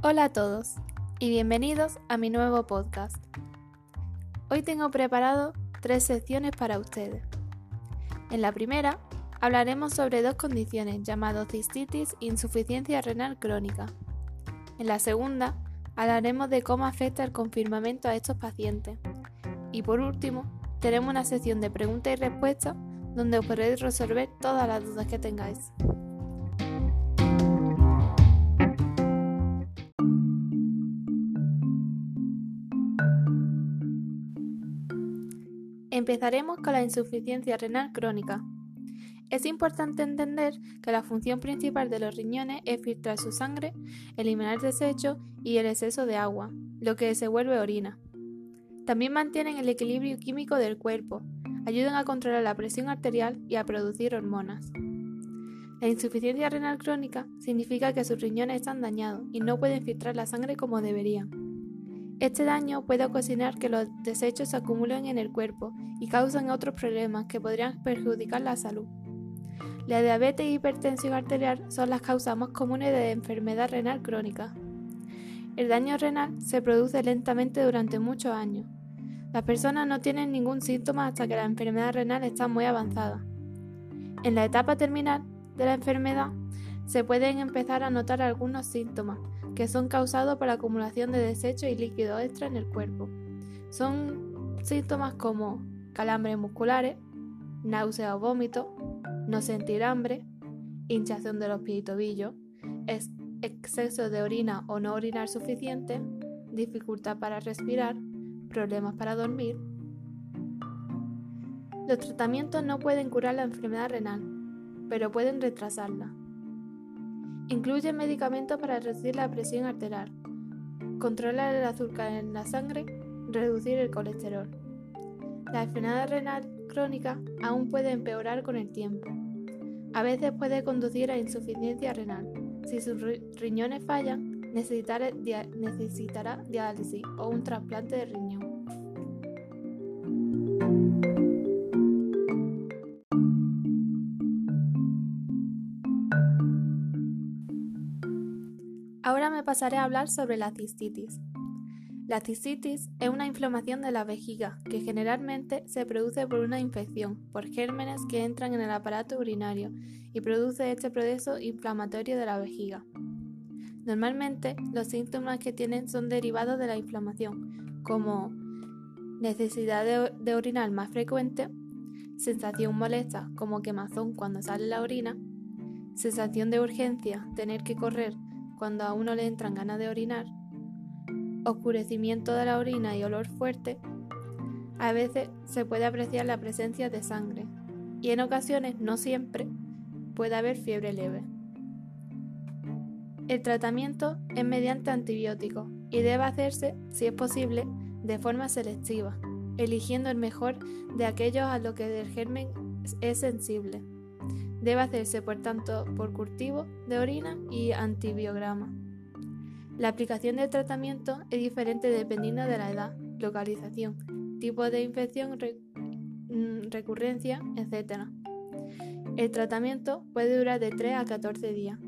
Hola a todos y bienvenidos a mi nuevo podcast. Hoy tengo preparado tres secciones para ustedes. En la primera hablaremos sobre dos condiciones llamadas cistitis e insuficiencia renal crónica. En la segunda hablaremos de cómo afecta el confirmamiento a estos pacientes. Y por último, tenemos una sección de preguntas y respuestas donde os podréis resolver todas las dudas que tengáis. Empezaremos con la insuficiencia renal crónica. Es importante entender que la función principal de los riñones es filtrar su sangre, eliminar el desecho y el exceso de agua, lo que se vuelve orina. También mantienen el equilibrio químico del cuerpo, ayudan a controlar la presión arterial y a producir hormonas. La insuficiencia renal crónica significa que sus riñones están dañados y no pueden filtrar la sangre como deberían. Este daño puede ocasionar que los desechos se acumulen en el cuerpo y causan otros problemas que podrían perjudicar la salud. La diabetes e hipertensión arterial son las causas más comunes de enfermedad renal crónica. El daño renal se produce lentamente durante muchos años. Las personas no tienen ningún síntoma hasta que la enfermedad renal está muy avanzada. En la etapa terminal de la enfermedad se pueden empezar a notar algunos síntomas, que son causados por la acumulación de desechos y líquidos extra en el cuerpo. Son síntomas como calambres musculares, náusea o vómito, no sentir hambre, hinchación de los pies y tobillos, exceso de orina o no orinar suficiente, dificultad para respirar, problemas para dormir. Los tratamientos no pueden curar la enfermedad renal, pero pueden retrasarla. Incluye medicamentos para reducir la presión arterial, controlar el azúcar en la sangre, reducir el colesterol. La enfermedad renal crónica aún puede empeorar con el tiempo. A veces puede conducir a insuficiencia renal. Si sus riñones fallan, necesitará, diálisis o un trasplante de riñón. Ahora me pasaré a hablar sobre la cistitis. La cistitis es una inflamación de la vejiga que generalmente se produce por una infección, por gérmenes que entran en el aparato urinario y produce este proceso inflamatorio de la vejiga. Normalmente los síntomas que tienen son derivados de la inflamación, como necesidad de, de orinar más frecuente, sensación molesta como quemazón cuando sale la orina, sensación de urgencia, tener que correr cuando a uno le entran ganas de orinar, oscurecimiento de la orina y olor fuerte, a veces se puede apreciar la presencia de sangre y en ocasiones, no siempre, puede haber fiebre leve. El tratamiento es mediante antibióticos y debe hacerse, si es posible, de forma selectiva, eligiendo el mejor de aquellos a los que el germen es sensible. Debe hacerse, por tanto, por cultivo de orina y antibiograma. La aplicación del tratamiento es diferente dependiendo de la edad, localización, tipo de infección, mm, recurrencia, etc. El tratamiento puede durar de 3 a 14 días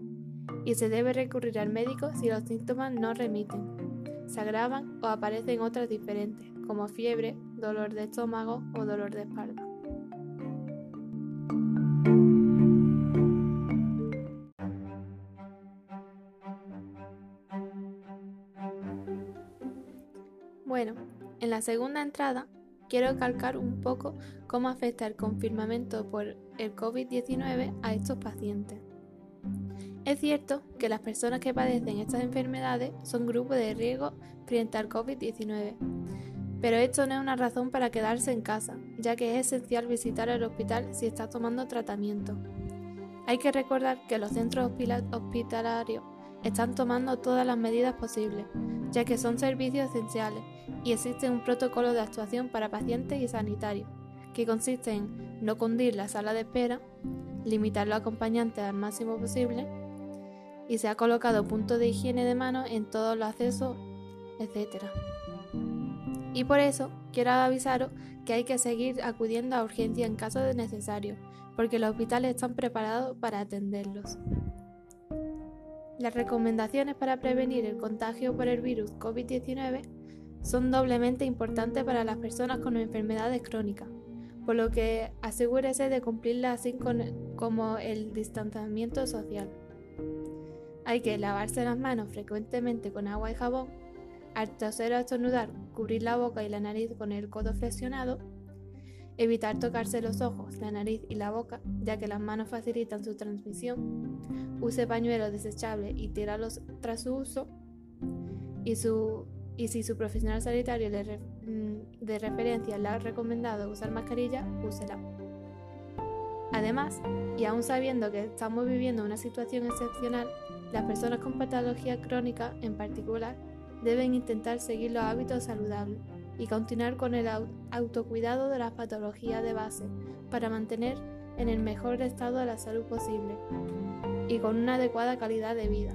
y se debe recurrir al médico si los síntomas no remiten, se agravan o aparecen otras diferentes, como fiebre, dolor de estómago o dolor de espalda. En la segunda entrada quiero calcar un poco cómo afecta el confirmamiento por el COVID-19 a estos pacientes. Es cierto que las personas que padecen estas enfermedades son grupos de riesgo frente al COVID-19, pero esto no es una razón para quedarse en casa, ya que es esencial visitar el hospital si está tomando tratamiento. Hay que recordar que los centros hospitalarios están tomando todas las medidas posibles, ya que son servicios esenciales y existe un protocolo de actuación para pacientes y sanitarios, que consiste en no cundir la sala de espera, limitar los acompañantes al máximo posible y se ha colocado puntos de higiene de manos en todos los accesos, etc. Y por eso quiero avisaros que hay que seguir acudiendo a urgencia en caso de necesario, porque los hospitales están preparados para atenderlos. Las recomendaciones para prevenir el contagio por el virus COVID-19 son doblemente importantes para las personas con enfermedades crónicas, por lo que asegúrese de cumplirlas así como el distanciamiento social. Hay que lavarse las manos frecuentemente con agua y jabón, al toser o estornudar, cubrir la boca y la nariz con el codo flexionado, evitar tocarse los ojos, la nariz y la boca, ya que las manos facilitan su transmisión, use pañuelos desechables y tíralos tras su uso, y, si su profesional sanitario mm, de referencia le ha recomendado usar mascarilla, úsela. Además, y aún sabiendo que estamos viviendo una situación excepcional, las personas con patología crónica en particular deben intentar seguir los hábitos saludables y continuar con el autocuidado de las patologías de base para mantener en el mejor estado de la salud posible y con una adecuada calidad de vida.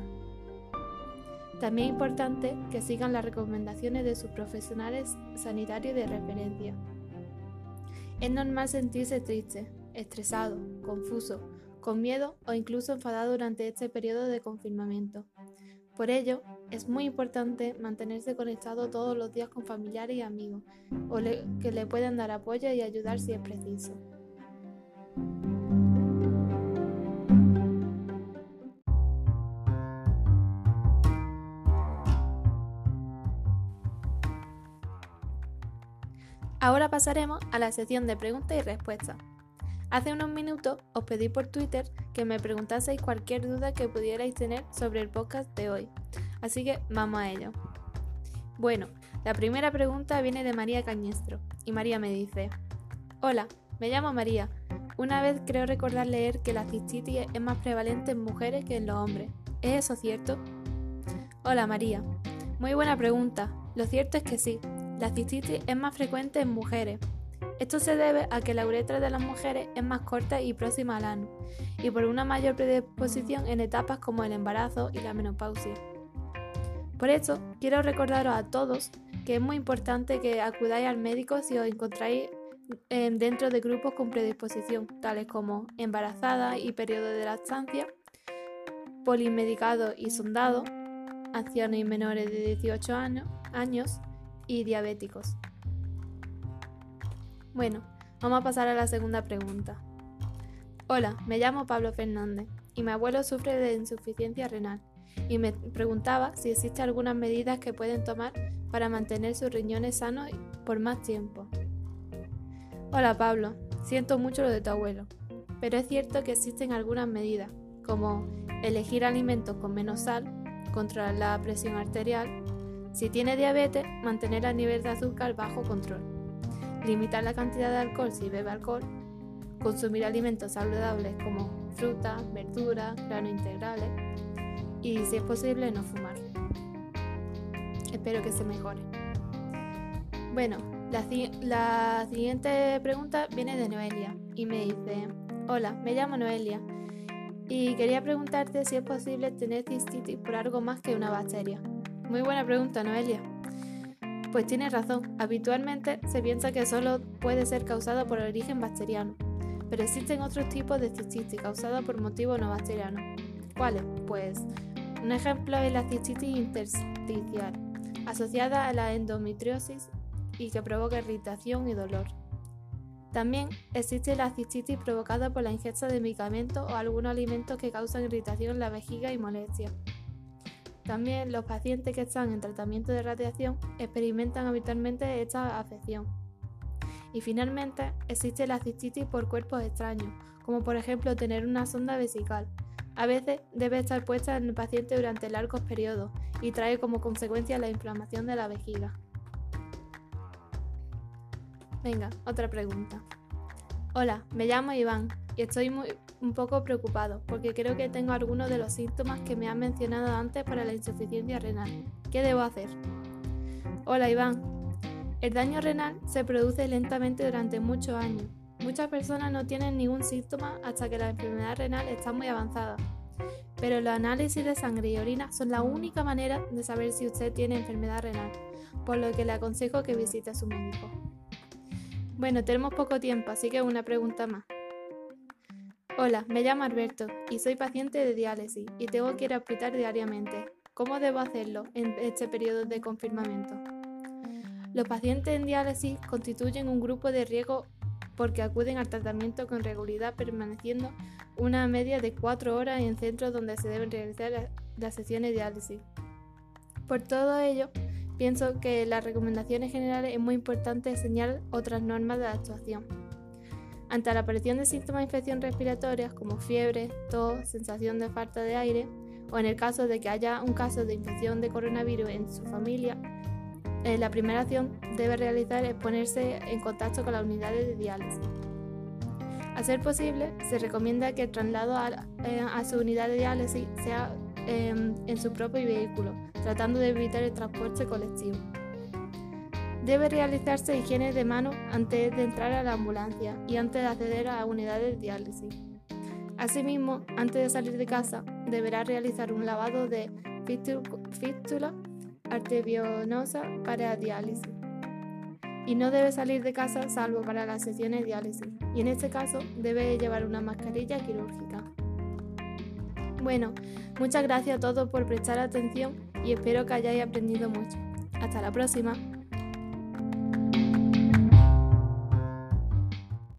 También es importante que sigan las recomendaciones de sus profesionales sanitarios de referencia. Es normal sentirse triste, estresado, confuso, con miedo o incluso enfadado durante este periodo de confinamiento. Por ello, es muy importante mantenerse conectado todos los días con familiares y amigos, o que le puedan dar apoyo y ayudar si es preciso. Ahora pasaremos a la sección de preguntas y respuestas. Hace unos minutos os pedí por Twitter que me preguntaseis cualquier duda que pudierais tener sobre el podcast de hoy, así que vamos a ello. Bueno, la primera pregunta viene de María Cañestro, y María me dice, Hola, me llamo María. Una vez creo recordar leer que la cistitis es más prevalente en mujeres que en los hombres. ¿Es eso cierto? Hola María. Muy buena pregunta. Lo cierto es que sí. La cistitis es más frecuente en mujeres, esto se debe a que la uretra de las mujeres es más corta y próxima al ano, y por una mayor predisposición en etapas como el embarazo y la menopausia. Por eso, quiero recordaros a todos que es muy importante que acudáis al médico si os encontráis eh, dentro de grupos con predisposición, tales como embarazada y periodo de lactancia, polimedicado y sondado, ancianos y menores de 18 años y diabéticos. Bueno, vamos a pasar a la segunda pregunta. Hola, me llamo Pablo Fernández y mi abuelo sufre de insuficiencia renal y me preguntaba si existen algunas medidas que pueden tomar para mantener sus riñones sanos por más tiempo. Hola Pablo, siento mucho lo de tu abuelo, pero es cierto que existen algunas medidas, como elegir alimentos con menos sal, controlar la presión arterial, si tiene diabetes, mantener el nivel de azúcar bajo control. Limitar la cantidad de alcohol si bebe alcohol, consumir alimentos saludables como fruta, verduras, granos integrales y si es posible no fumar. Espero que se mejore. Bueno, la, siguiente pregunta viene de Noelia y me dice, hola, me llamo Noelia y quería preguntarte si es posible tener cistitis por algo más que una bacteria. Muy buena pregunta, Noelia. Pues tiene razón, habitualmente se piensa que solo puede ser causado por origen bacteriano, pero existen otros tipos de cistitis causadas por motivos no bacterianos. ¿Cuáles? Pues un ejemplo es la cistitis intersticial, asociada a la endometriosis y que provoca irritación y dolor. También existe la cistitis provocada por la ingesta de medicamentos o algunos alimentos que causan irritación en la vejiga y molestia. También los pacientes que están en tratamiento de radiación experimentan habitualmente esta afección. Y finalmente existe la cistitis por cuerpos extraños, como por ejemplo tener una sonda vesical. A veces debe estar puesta en el paciente durante largos periodos y trae como consecuencia la inflamación de la vejiga. Venga, otra pregunta. Hola, me llamo Iván y estoy muy, un poco preocupado porque creo que tengo algunos de los síntomas que me han mencionado antes para la insuficiencia renal. ¿Qué debo hacer? Hola Iván. El daño renal se produce lentamente durante muchos años. Muchas personas no tienen ningún síntoma hasta que la enfermedad renal está muy avanzada. Pero los análisis de sangre y orina son la única manera de saber si usted tiene enfermedad renal, por lo que le aconsejo que visite a su médico. Bueno, tenemos poco tiempo, así que una pregunta más. Hola, me llamo Alberto y soy paciente de diálisis y tengo que ir a hospital diariamente. ¿Cómo debo hacerlo en este periodo de confinamiento? Los pacientes en diálisis constituyen un grupo de riesgo porque acuden al tratamiento con regularidad permaneciendo una media de cuatro horas en centros donde se deben realizar las sesiones de diálisis. Por todo ello, pienso que las recomendaciones generales es muy importante enseñar otras normas de actuación. Ante la aparición de síntomas de infección respiratorias como fiebre, tos, sensación de falta de aire, o en el caso de que haya un caso de infección de coronavirus en su familia, eh, la primera acción debe realizar es ponerse en contacto con las unidades de diálisis. A ser posible, se recomienda que el traslado a, eh, su unidad de diálisis sea em, en su propio vehículo, tratando de evitar el transporte colectivo. Debe realizarse higiene de mano antes de entrar a la ambulancia y antes de acceder a unidades de diálisis. Asimismo, antes de salir de casa, deberá realizar un lavado de fístula arterionosa para diálisis. Y no debe salir de casa salvo para las sesiones diálisis. Y en este caso debe llevar una mascarilla quirúrgica. Bueno, muchas gracias a todos por prestar atención y espero que hayáis aprendido mucho. Hasta la próxima.